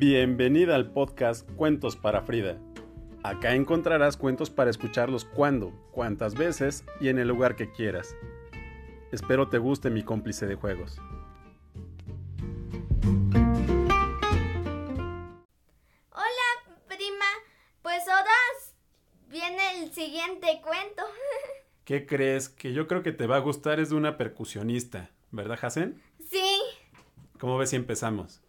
Bienvenida al podcast Cuentos para Frida. Acá encontrarás cuentos para escucharlos cuando, cuantas veces y en el lugar que quieras. Espero te guste mi cómplice de juegos. Hola, prima. Pues ahora viene el siguiente cuento. ¿Qué crees? Que yo creo que te va a gustar es de una percusionista, ¿verdad, Hasen? Sí, ¿Cómo ves si empezamos?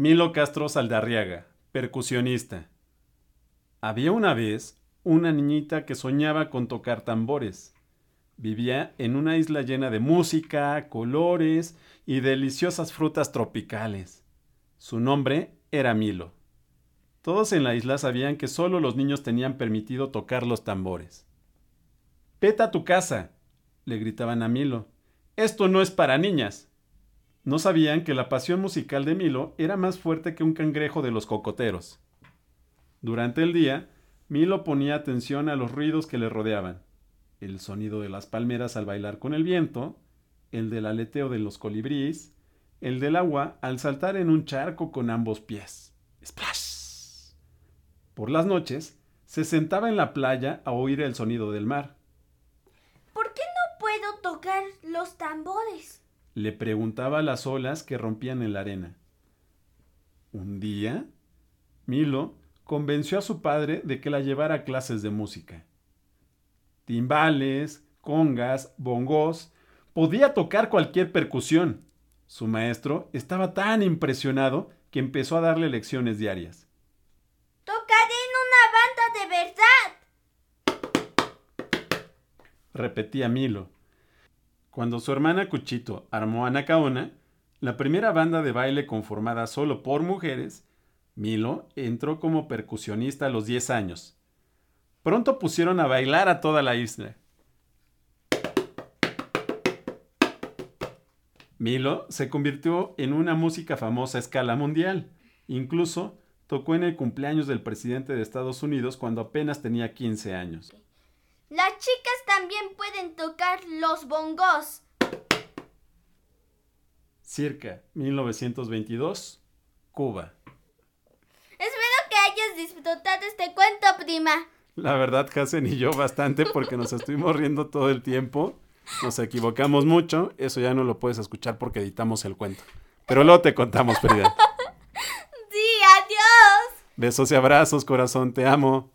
Milo Castro Saldarriaga, percusionista. Había una vez una niñita que soñaba con tocar tambores. Vivía en una isla llena de música, colores y deliciosas frutas tropicales. Su nombre era Milo. Todos en la isla sabían que solo los niños tenían permitido tocar los tambores. Vete a tu casa, le gritaban a Milo. Esto no es para niñas. No sabían que la pasión musical de Milo era más fuerte que un cangrejo de los cocoteros. Durante el día, Milo ponía atención a los ruidos que le rodeaban. El sonido de las palmeras al bailar con el viento, el del aleteo de los colibríes, el del agua al saltar en un charco con ambos pies. ¡Splash! Por las noches, se sentaba en la playa a oír el sonido del mar. ¿Por qué no puedo tocar los tambores? Le preguntaba a las olas que rompían en la arena. Un día, Milo convenció a su padre de que la llevara a clases de música. Timbales, congas, bongos, podía tocar cualquier percusión. Su maestro estaba tan impresionado que empezó a darle lecciones diarias. Tocaré en una banda de verdad. repetía Milo. Cuando su hermana Cuchito armó a la primera banda de baile conformada solo por mujeres, Milo entró como percusionista a los 10 años. Pronto pusieron a bailar a toda la isla. Milo se convirtió en una música famosa a escala mundial. Incluso tocó en el cumpleaños del presidente de Estados Unidos cuando apenas tenía 15 años. Las chicas también pueden tocar los bongos. Circa 1922, Cuba. Espero que hayas disfrutado este cuento, prima. La verdad, Hasen y yo bastante porque nos estuvimos riendo todo el tiempo. Nos equivocamos mucho. Eso ya no lo puedes escuchar porque editamos el cuento. Pero luego te contamos, Frida. Sí, adiós. Besos y abrazos, corazón. Te amo.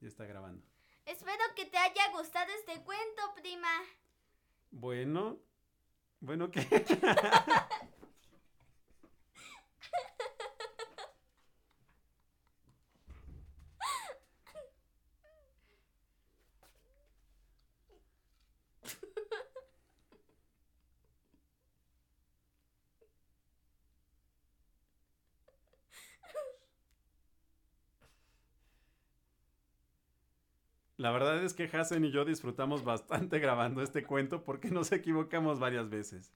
Ya está grabando. Espero que te haya gustado este cuento, prima. Bueno. Bueno, ¿qué? La verdad es que Hasen y yo disfrutamos bastante grabando este cuento porque nos equivocamos varias veces.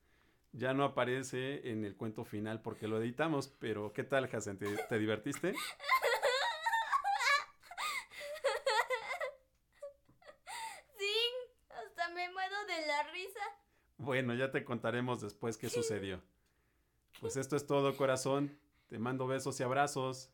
Ya no aparece en el cuento final porque lo editamos, pero ¿qué tal, Hasen? ¿Te, te divertiste? Sí, hasta me muero de la risa. Bueno, ya te contaremos después qué sucedió. Pues esto es todo, corazón. Te mando besos y abrazos.